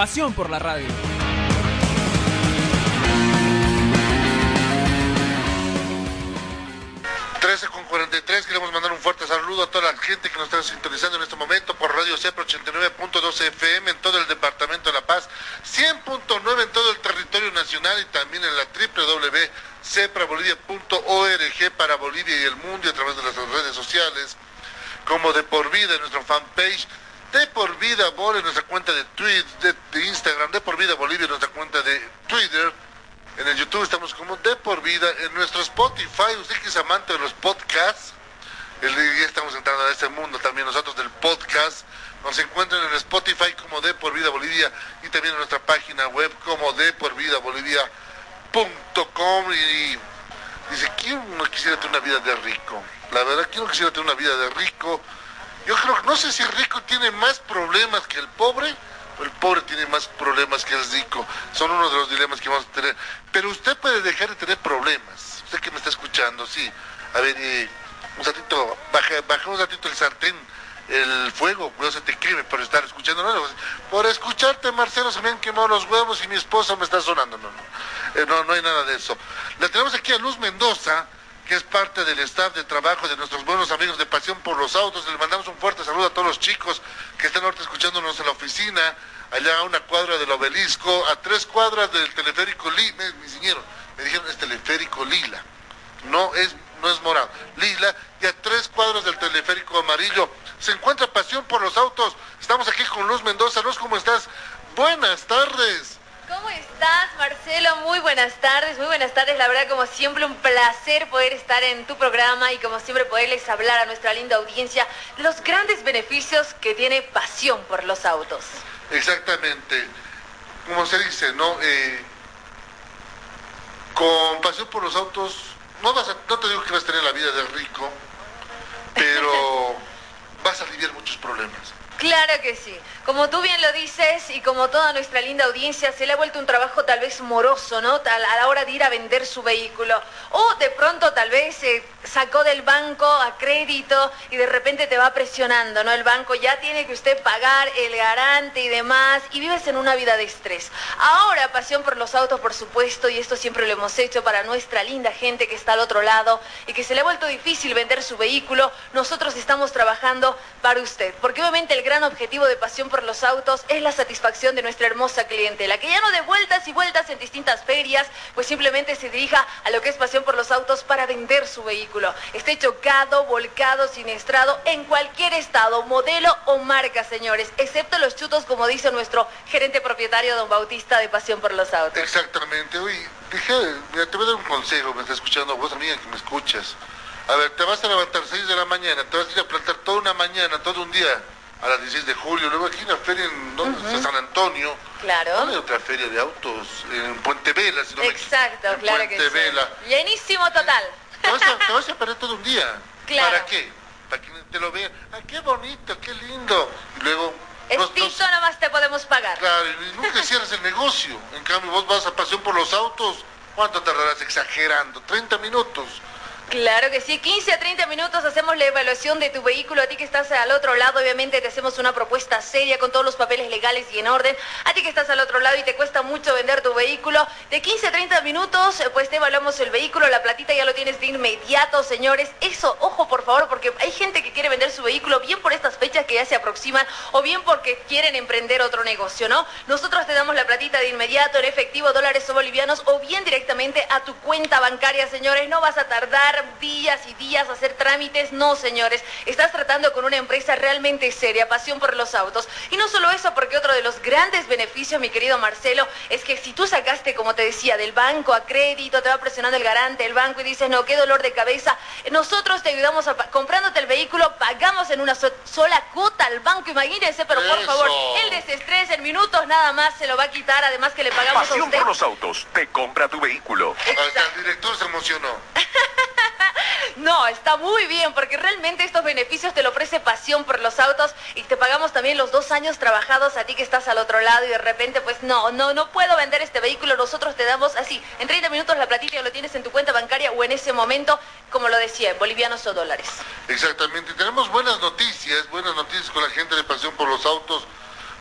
Pasión por la radio. 13 con 43, queremos mandar un fuerte saludo a toda la gente que nos está sintonizando en este momento por Radio Cepra 89.2 FM en todo el departamento de La Paz, 100.9 en todo el territorio nacional y también en la www.ceprabolivia.org para Bolivia y el mundo y a través de las redes sociales, como de por vida en nuestra fanpage, de por vida Bol en nuestra cuenta de, de, de Instagram, de por vida Bolivia en nuestra cuenta de Twitter. En el YouTube estamos como de por vida. En nuestro Spotify, usted que es amante de los podcasts, el, ya estamos entrando a este mundo también nosotros del podcast. Nos encuentran en el Spotify como de por vida Bolivia y también en nuestra página web como de por vida Bolivia.com. Y dice, ¿quién no quisiera tener una vida de rico? La verdad, ¿quién no quisiera tener una vida de rico? Yo creo que no sé si el rico tiene más problemas que el pobre el pobre tiene más problemas que el rico. Son uno de los dilemas que vamos a tener. Pero usted puede dejar de tener problemas. Usted que me está escuchando, sí. A ver, un ratito, baja, baja un ratito el sartén, el fuego, no se te queme por estar escuchando. Por escucharte, Marcelo, se me han quemado los huevos y mi esposa me está sonando. No, no, eh, no, no hay nada de eso. La tenemos aquí a Luz Mendoza que es parte del staff de trabajo de nuestros buenos amigos de Pasión por los Autos. Le mandamos un fuerte saludo a todos los chicos que están ahorita escuchándonos en la oficina, allá a una cuadra del obelisco, a tres cuadras del teleférico Lila, mi señor, me dijeron es teleférico Lila, no es, no es morado, Lila, y a tres cuadras del teleférico amarillo. Se encuentra Pasión por los Autos. Estamos aquí con Luz Mendoza. Luz, ¿cómo estás? Buenas tardes. ¿Cómo estás, Marcelo? Muy buenas tardes, muy buenas tardes. La verdad, como siempre, un placer poder estar en tu programa y como siempre poderles hablar a nuestra linda audiencia los grandes beneficios que tiene pasión por los autos. Exactamente. Como se dice, ¿no? Eh, con pasión por los autos, no, vas a, no te digo que vas a tener la vida de rico, pero vas a aliviar muchos problemas. Claro que sí. Como tú bien lo dices y como toda nuestra linda audiencia, se le ha vuelto un trabajo tal vez moroso, ¿no? A la hora de ir a vender su vehículo. O de pronto tal vez se sacó del banco a crédito y de repente te va presionando, ¿no? El banco ya tiene que usted pagar el garante y demás y vives en una vida de estrés. Ahora, pasión por los autos, por supuesto, y esto siempre lo hemos hecho para nuestra linda gente que está al otro lado y que se le ha vuelto difícil vender su vehículo, nosotros estamos trabajando para usted. Porque obviamente el gran objetivo de Pasión por los Autos es la satisfacción de nuestra hermosa clientela, que ya no de vueltas y vueltas en distintas ferias, pues simplemente se dirija a lo que es Pasión por los Autos para vender su vehículo. Esté chocado, volcado, siniestrado, en cualquier estado, modelo o marca, señores, excepto los chutos, como dice nuestro gerente propietario, don Bautista, de Pasión por los Autos. Exactamente. Oye, dije, mira, te voy a dar un consejo, me está escuchando vos, amiga, que me escuchas. A ver, te vas a levantar 6 de la mañana, te vas a ir a plantar toda una mañana, todo un día a las 16 de julio, luego aquí una feria en San Antonio. Claro. ¿Dónde hay otra feria de autos? En Puente Vela, si no me Exacto, en claro Puente que Vela. sí. Llenísimo total. Te vas, a, te vas a perder todo un día. Claro. ¿Para qué? Para que te lo vean. ¡Ah, qué bonito, qué lindo! Y luego... no- Estito nomás te podemos pagar. Claro, y nunca cierras el negocio. En cambio, vos vas a pasión por los autos. ¿Cuánto tardarás exagerando? 30 minutos. Claro que sí, 15 a 30 minutos hacemos la evaluación de tu vehículo. A ti que estás al otro lado, obviamente te hacemos una propuesta seria con todos los papeles legales y en orden. A ti que estás al otro lado y te cuesta mucho vender tu vehículo, de 15 a 30 minutos, eh, pues te evaluamos el vehículo, la platita ya lo tienes de inmediato, señores. Eso, ojo por favor, porque hay gente que quiere vender su vehículo bien por estas fechas que ya se aproximan o bien porque quieren emprender otro negocio, ¿no? Nosotros te damos la platita de inmediato en efectivo, dólares o bolivianos o bien directamente a tu cuenta bancaria, señores. No vas a tardar días y días a hacer trámites. No, señores, estás tratando con una empresa realmente seria, pasión por los autos. Y no solo eso, porque otro de los grandes beneficios, mi querido Marcelo, es que si tú sacaste, como te decía, del banco a crédito, te va presionando el garante, el banco y dices, no, qué dolor de cabeza, nosotros te ayudamos a, comprándote el vehículo, pagamos en una sola cuota al banco, imagínense, pero por favor, el desestrés en minutos nada más se lo va a quitar, además que le pagamos Pasión a usted. por los autos, te compra tu vehículo. el director se emocionó. No, está muy bien, porque realmente estos beneficios te lo ofrece Pasión por los autos y te pagamos también los dos años trabajados a ti que estás al otro lado y de repente, pues no, no, no puedo vender este vehículo, nosotros te damos así, en 30 minutos la platita ya lo tienes en tu cuenta bancaria o en ese momento, como lo decía, bolivianos o dólares. Exactamente, tenemos buenas noticias, buenas noticias con la gente de Pasión por los autos.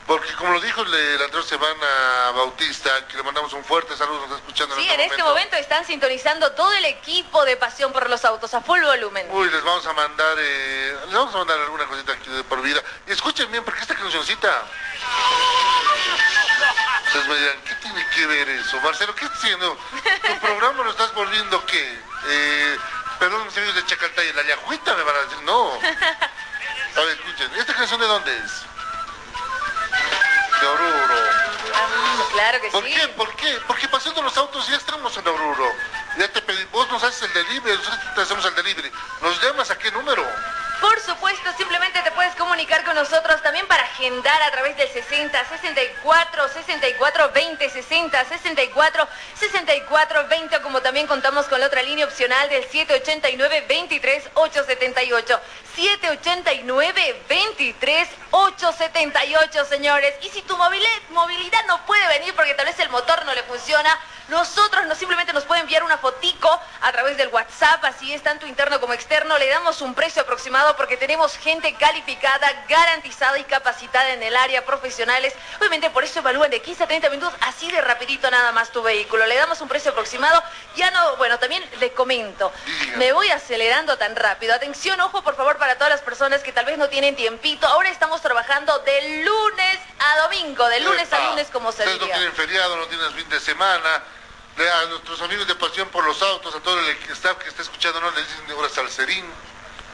Porque como lo dijo la anterior semana Bautista, que le mandamos un fuerte saludo, nos está escuchando. Sí, en este, este momento. están sintonizando todo el equipo de Pasión por los Autos a full volumen. Uy, les vamos a mandar, eh, les vamos a mandar alguna cosita aquí de por vida. Y escuchen bien, porque esta cancioncita... Ustedes me dirán, ¿qué tiene que ver eso? Marcelo, ¿qué estás haciendo? ¿Tu programa lo estás volviendo qué? Eh, perdón, mis amigos de Chacaltaya, la yajuita me van a decir, no. A ver, escuchen, ¿esta canción de dónde es? De Oruro. Ah, claro que ¿Por sí. qué? ¿Por qué? Porque pasando los autos ya estamos en Oruro. Ya te pedí, vos nos haces el delivery, nosotros te hacemos el delivery. ¿Nos llamas a qué número? Por supuesto, simplemente te puedes comunicar con nosotros también para agendar a través del 60 64 64 20 60 64 64 20 como también contamos con la otra línea opcional del 789 23 878 789 23 878 señores. Y si tu movilidad no puede venir porque tal vez el motor no le funciona nosotros no simplemente nos puede enviar una fotico a través del WhatsApp, así es, tanto interno como externo. Le damos un precio aproximado porque tenemos gente calificada, garantizada y capacitada en el área, profesionales. Obviamente por eso evalúan de 15 a 30 minutos, así de rapidito nada más tu vehículo. Le damos un precio aproximado. Ya no, bueno, también les comento, me voy acelerando tan rápido. Atención, ojo por favor para todas las personas que tal vez no tienen tiempito. Ahora estamos trabajando de lunes a domingo, de lunes a lunes como se diga. no tienen feriado, no tienen fin de semana a nuestros amigos de Pasión por los Autos, a todo el staff que está escuchando, no le dicen ahora salserín.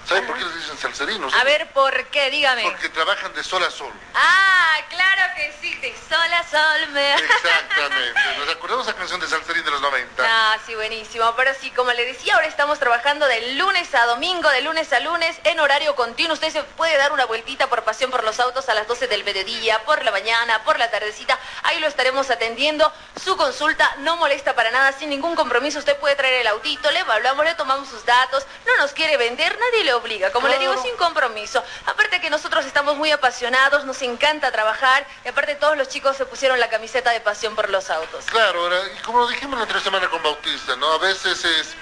¿Saben por qué les dicen salserinos? A ver, ¿por qué? Dígame. Porque trabajan de sol a sol. Ah, claro que sí, de sol a sol. Me... Exactamente. Nos acordamos la canción de Salserín de los 90. Ah, sí, buenísimo. Pero sí, como le decía, ahora estamos trabajando de lunes a domingo, de lunes a lunes, en horario continuo. Usted se puede dar una vueltita por pasión por los autos a las 12 del mediodía, por la mañana, por la tardecita. Ahí lo estaremos atendiendo. Su consulta no molesta para nada, sin ningún compromiso. Usted puede traer el autito, le evaluamos, le tomamos sus datos. No nos quiere vender, nadie le obliga, como le digo, sin compromiso. Aparte que nosotros estamos muy apasionados, nos encanta trabajar y aparte todos los chicos se pusieron la camiseta de pasión por los autos. Claro, y como lo dijimos la otra semana con Bautista, ¿no? A veces es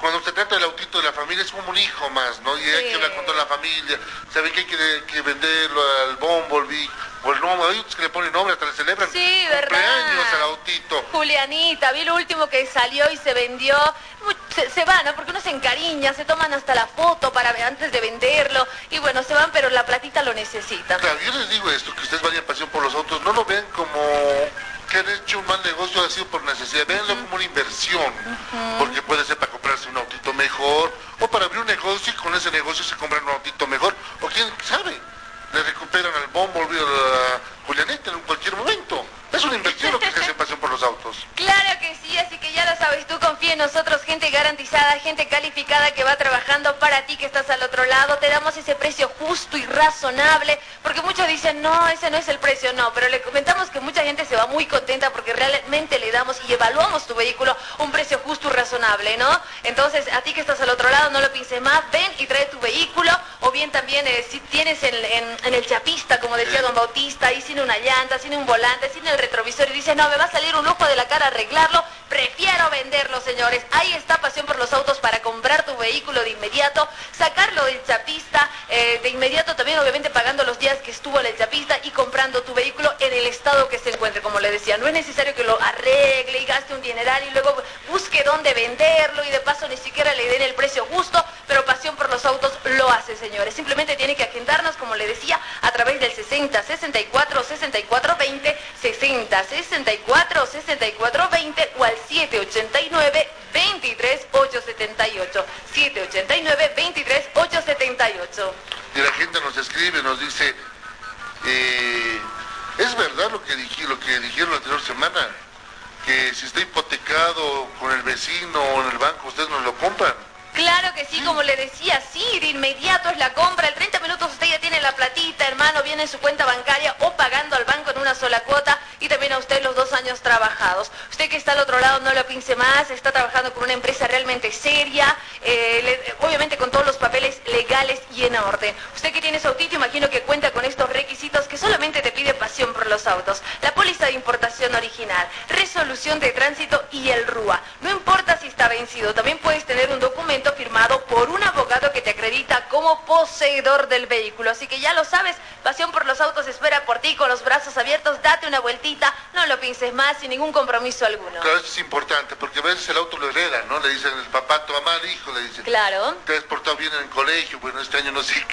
cuando se trata del autito de la familia es como un hijo más, ¿no? Y hay que hablar con toda la familia, saben que hay que, venderlo al Bumblebee, o el nombre, hay otros que le ponen nombre, hasta le celebran sí, cumpleaños al autito. Julianita, vi lo último que salió y se vendió, se, van, ¿no? Porque uno se encariña, se toman hasta la foto para antes de venderlo, y bueno, se van, pero la platita lo necesita. Claro, yo les digo esto, que ustedes vayan pasión por los autos, no lo ven como que han hecho un mal negocio ha sido por necesidad, véanlo como una inversión, porque puede ser para un autito mejor, o para abrir un negocio y con ese negocio se compran un autito mejor, o quién sabe, le recuperan al bombo, a Julianeta en cualquier momento. Es una inversión lo que se hace autos. Claro que sí, así que ya lo sabes, tú confía en nosotros, gente garantizada, gente calificada que va trabajando para ti que estás al otro lado. Te damos ese precio justo y razonable, porque muchos dicen, no, ese no es el precio, no, pero le comentamos que mucha gente se va muy contenta porque realmente le damos y evaluamos tu vehículo un precio justo y razonable, ¿no? Entonces, a ti que estás al otro lado, no lo pienses más, ven y trae tu vehículo, o bien también eh, si tienes en, el chapista, como decía don Bautista, ahí sin una llanta, sin un volante, sin el retrovisor y dice, no, me va a salir un lujo de la cara arreglarlo, prefiero venderlo, señores. Ahí está Pasión por los Autos para comprar tu vehículo de inmediato, sacarlo del chapista, eh, de inmediato también obviamente pagando los días que estuvo en el chapista y comprando tu vehículo en el estado que se encuentre, como le decía. No es necesario que lo arregle y gaste un dineral y luego busque dónde venderlo y de paso ni siquiera le den el precio justo, pero Pasión por los Autos lo hace, señores. Simplemente tiene que agendarnos, como le decía, a través del 60 64 64 20 60 64 64 20 o al 789 23 878 789-23-878. Y la gente nos escribe, nos dice, eh, es verdad lo que, dije, lo que dijeron la anterior semana, que si está hipotecado con el vecino o en el banco, ustedes nos lo compran. Claro que sí, como le decía, sí, de inmediato es la compra. En 30 minutos usted ya tiene la platita, hermano, viene en su cuenta 15 más, está trabajando con una empresa realmente seria, eh, le, obviamente con todos los papeles legales y en orden. Usted que tiene su autito, imagino que cuenta con estos requisitos que solamente te pide pasión por los autos. La póliza de importación original, resolución de tránsito y el RUA. No importa si está vencido, también puedes tener un documento firmado por un abogado que te acredita como poseedor del vehículo. Así que ya lo sabes, pasión por los autos espera por ti con los brazos abiertos, date una vueltita lo pienses más sin ningún compromiso alguno. Claro, eso es importante, porque a veces el auto lo hereda, ¿no? Le dicen el papá, tu mamá, el hijo, le dicen. Claro. Te has portado bien en el colegio, bueno, este año no sé.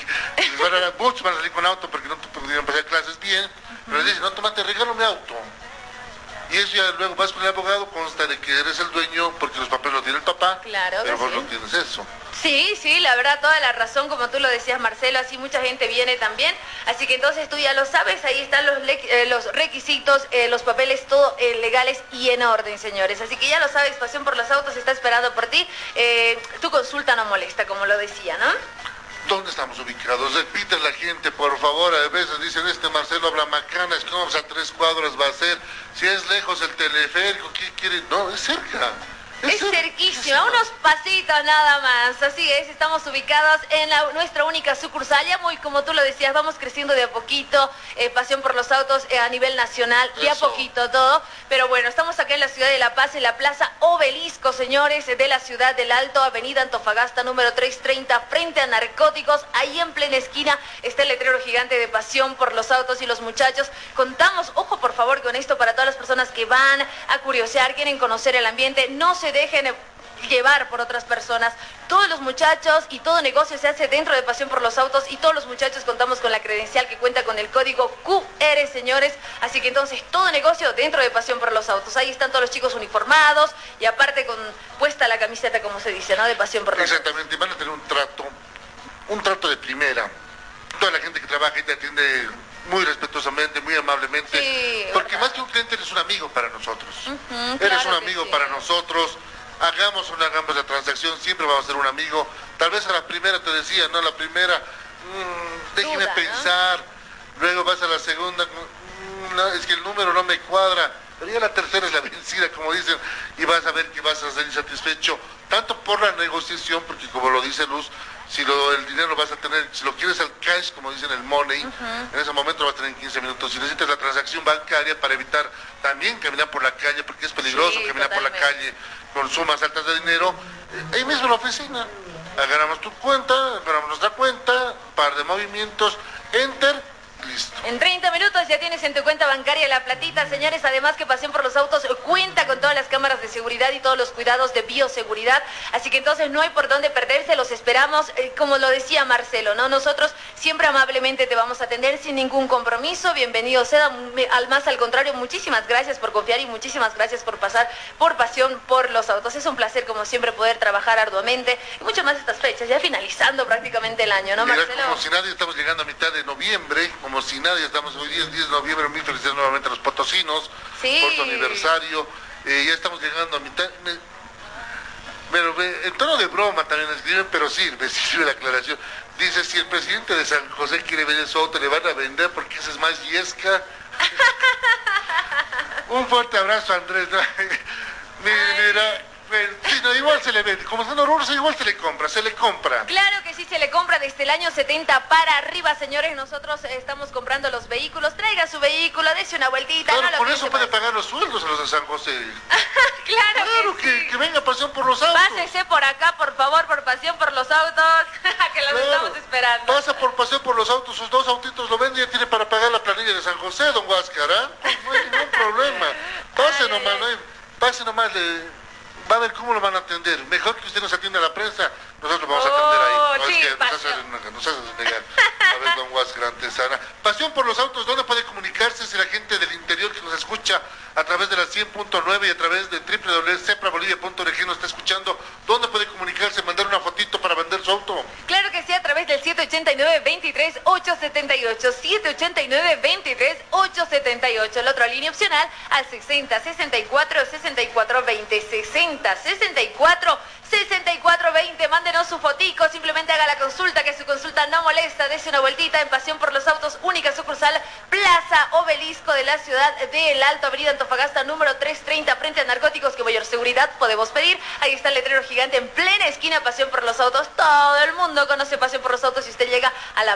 muchos van a salir con auto porque no pudieron pasar clases bien, pero le dicen, no, tomate, regalo mi auto. Y eso ya luego vas con el abogado, consta de que eres el dueño porque los papeles los tiene el papá. Claro, pero vos no tienes eso. Sí, sí, la verdad, toda la razón, como tú lo decías, Marcelo, así mucha gente viene también. Así que entonces tú ya lo sabes, ahí están los, eh, los requisitos, eh, los papeles, todo eh, legales y en orden, señores. Así que ya lo sabes, Pasión por los Autos está esperando por ti. tu consulta no molesta, como lo decía, ¿no? ¿Dónde estamos ubicados? Repite la gente, por favor. A veces dicen, este Marcelo habla macana, es como a tres cuadras va a ser. Si es lejos el teleférico, ¿qué quiere? No, es cerca. Es, cerquísima, unos pasitos nada más. Así es, estamos ubicados en nuestra única sucursal. Ya muy, como tú lo decías, vamos creciendo de a poquito. Eh, pasión por los autos eh, a nivel nacional, de a poquito todo. Pero bueno, estamos acá en la ciudad de La Paz, en la Plaza Obelisco, señores, de la ciudad del Alto, Avenida Antofagasta, número 330, frente a Narcóticos. Ahí en plena esquina está el letrero gigante de Pasión por los autos y los muchachos. Contamos, ojo por favor con esto para todas las personas que van a curiosear, quieren conocer el ambiente. No se dejen llevar por otras personas. Todos los muchachos y todo negocio se hace dentro de Pasión por los Autos y todos los muchachos contamos con la credencial que cuenta con el código QR, señores. Así que entonces todo negocio dentro de Pasión por los Autos. Ahí están todos los chicos uniformados y aparte con puesta la camiseta, como se dice, ¿no? De Pasión por los Autos. Exactamente, van a tener un trato, un trato de primera. Toda la gente que trabaja y te atiende muy respetuosamente, muy amablemente, porque más que un cliente eres un amigo para nosotros. eres un amigo para nosotros. Hagamos o no hagamos la transacción, siempre vamos a ser un amigo. Tal vez a la primera te decía, no, la primera, mmm, déjeme pensar. Luego vas a la segunda, mm, es que el número no me cuadra. Pero ya la tercera es la vencida, como dicen, y vas a ver que vas a ser insatisfecho, tanto por la negociación, porque como lo dice Luz, si lo, el dinero lo vas a tener, si lo quieres al cash, como dicen el money, en ese momento lo vas a tener en 15 minutos. Si necesitas la transacción bancaria para evitar también caminar por la calle, porque es peligroso caminar por la calle con sumas altas de dinero, eh, ahí mismo en la oficina. Agarramos tu cuenta, agarramos nuestra cuenta, par de movimientos, enter en 30 minutos ya tienes en tu cuenta bancaria la platita, señores. Además que Pasión por los Autos cuenta con todas las cámaras de seguridad y todos los cuidados de bioseguridad. Así que entonces no hay por dónde perderse. Los esperamos, eh, como lo decía Marcelo, ¿no? Nosotros siempre amablemente te vamos a atender sin ningún compromiso. Bienvenido sea. Al más al contrario, muchísimas gracias por confiar y muchísimas gracias por pasar por Pasión por los Autos. Es un placer, como siempre, poder trabajar arduamente y mucho más estas fechas, ya finalizando prácticamente el año, ¿no, Marcelo? como si nadie estamos llegando a mitad de noviembre, como si nadie, estamos hoy 10, 10 de noviembre, mil felicidades nuevamente a los potosinos por su aniversario, eh, ya estamos llegando a mitad, pero en tono de broma también escriben, pero sirve, sirve la aclaración. Dice, si el presidente de San José quiere vender su auto, le van a vender porque ese es más yesca. Un fuerte abrazo, Andrés. mira, Sí, no, igual se le vende. Como son horrorosos, igual se le compra, se le compra. Claro que sí, se le compra desde el año 70 para arriba, señores. Nosotros estamos comprando los vehículos. Traiga su vehículo, dése una vueltita. Claro, por eso puede pagar los sueldos a los de San José. claro, claro que, que, venga pasión por los autos. Pásese por acá, por favor, por pasión por los autos, que los estamos esperando. Pasa por pasión por los autos, sus dos autitos lo vende y ya tiene para pagar la planilla de San José, don Huáscar, ¿ah? No hay ningún problema. Pase nomás, no hay, pase nomás, le va a ver cómo lo van a atender. Mejor que usted nos atienda a la prensa, nosotros lo vamos a atender ahí. Oh, no sí, es que nos hace, negar. A ver, don Huáscar Antesana. Pasión por los autos, ¿dónde puede comunicarse si la gente del interior que nos escucha a través de la 100.9 y a través de www.ceprabolivia.org nos está escuchando? ¿Dónde puede comunicarse, mandar una fotito para su auto? Claro que sí, a través del 789-23-878. 789-23-878. La otra línea opcional al 60-64-64-20. 60-64 6420, mándenos su fotico, simplemente haga la consulta, que su consulta no molesta, dése una vueltita en Pasión por los Autos, única sucursal, Plaza Obelisco de la ciudad de El Alto, Avenida Antofagasta, número 330, frente a narcóticos, que mayor seguridad podemos pedir. Ahí está el letrero gigante en plena esquina, Pasión por los Autos. Todo el mundo conoce Pasión por los Autos y usted llega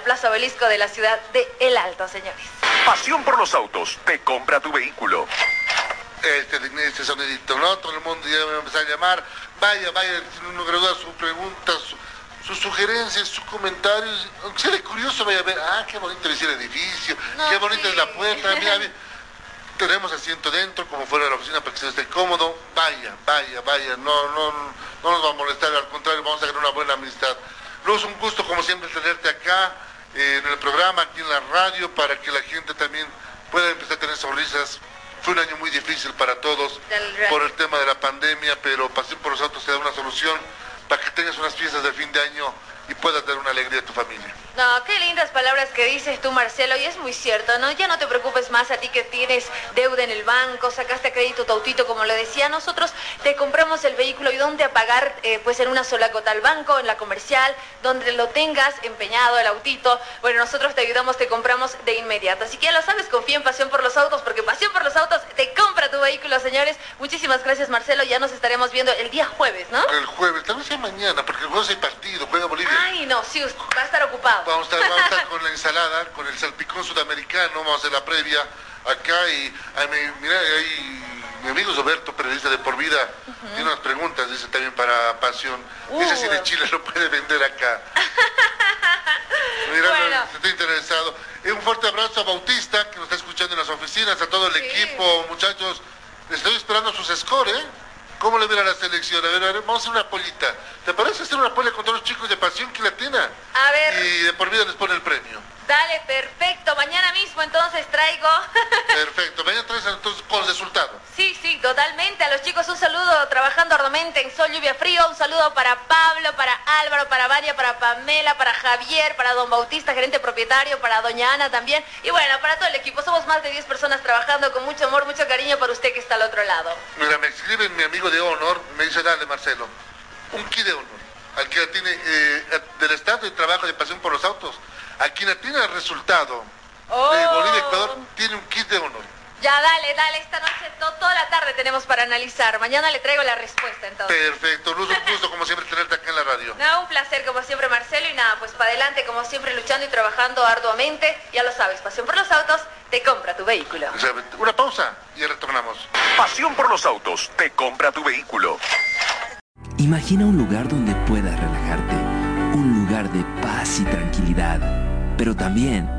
Plaza Obelisco de la ciudad de El Alto, señores. Pasión por los Autos, te compra tu vehículo este, este sonidito, ¿no? Todo el mundo ya me va a empezar a llamar. Vaya, vaya, si uno gradúa sus preguntas, sus sugerencias, sus comentarios. Aunque sea de curioso, vaya a ver, ah, qué bonito es el edificio, qué bonita es la puerta, mira, mira, tenemos asiento dentro, como fuera de la oficina, para que se esté cómodo. Vaya, vaya, vaya, no, no, no nos va a molestar, al contrario, vamos a tener una buena amistad. Luego es un gusto, como siempre, tenerte acá, en el programa, aquí en la radio, para que la gente también pueda empezar a tener sonrisas. Fue un año muy difícil para todos por el tema de la pandemia, pero Pasión por los Autos te da una solución para que tengas unas fiestas de fin de año y puedas dar una alegría a tu familia. No, qué lindas palabras que dices tú, Marcelo, y es muy cierto, ¿no? Ya no te preocupes más a ti que tienes deuda en el banco, sacaste a crédito tu autito, como le decía, nosotros te compramos el vehículo y dónde a pagar, eh, pues en una sola cota al banco, en la comercial, donde lo tengas empeñado el autito. Bueno, nosotros te ayudamos, te compramos de inmediato. Así que ya lo sabes, confía en Pasión por los Autos, porque Pasión por los Autos te compra tu vehículo, señores. Muchísimas gracias, Marcelo. Ya nos estaremos viendo el día jueves, ¿no? El jueves, tal vez sea mañana, porque el jueves hay partido, juega Bolivia. Ay, no, sí, va a estar ocupado. Vamos a estar, con la ensalada, con el salpicón sudamericano, vamos a hacer la previa acá y mira, ahí mi amigo Roberto, periodista de por vida, tiene unas preguntas, dice también para Pasión. Dice si de uh. Chile lo puede vender acá. mira, bueno. estoy interesado. Un fuerte abrazo a Bautista, que nos está escuchando en las oficinas, a todo el equipo, muchachos. Estoy esperando sus scores, ¿eh? ¿Cómo le viene a la selección? A ver, a ver, vamos a hacer una polita. ¿Te parece hacer una polla con todos los chicos de Pasión que Latina? A ver. Y de por vida les pone el premio. Dale, perfecto. Mañana mismo entonces traigo. perfecto. Mañana traes entonces con resultado. Sí, sí, totalmente. A los chicos un saludo trabajando arduamente en Sol, Lluvia, Frío. Un saludo para Pablo, para Álvaro, para Vania, para Pamela, para Javier, para Don Bautista, gerente propietario, para Doña Ana también. Y bueno, para todo el equipo. Somos más de 10 personas trabajando con mucho amor, mucho cariño para usted que está al otro lado. Mira, me escribe mi amigo de honor, me dice, dale Marcelo, un kit de honor. Al que tiene eh, del estado de trabajo de pasión por los autos a quien tiene el resultado de oh. Bolivia-Ecuador tiene un kit de honor. Ya, dale, dale, esta noche, toda la tarde tenemos para analizar. Mañana le traigo la respuesta entonces. Perfecto, Luz, un gusto como siempre tenerte acá en la radio. No, un placer como siempre, Marcelo, y nada, pues para adelante como siempre luchando y trabajando arduamente. Ya lo sabes, Pasión por los Autos, te compra tu vehículo. Una pausa y retornamos. Pasión por los Autos, te compra tu vehículo. Imagina un lugar donde y tranquilidad pero también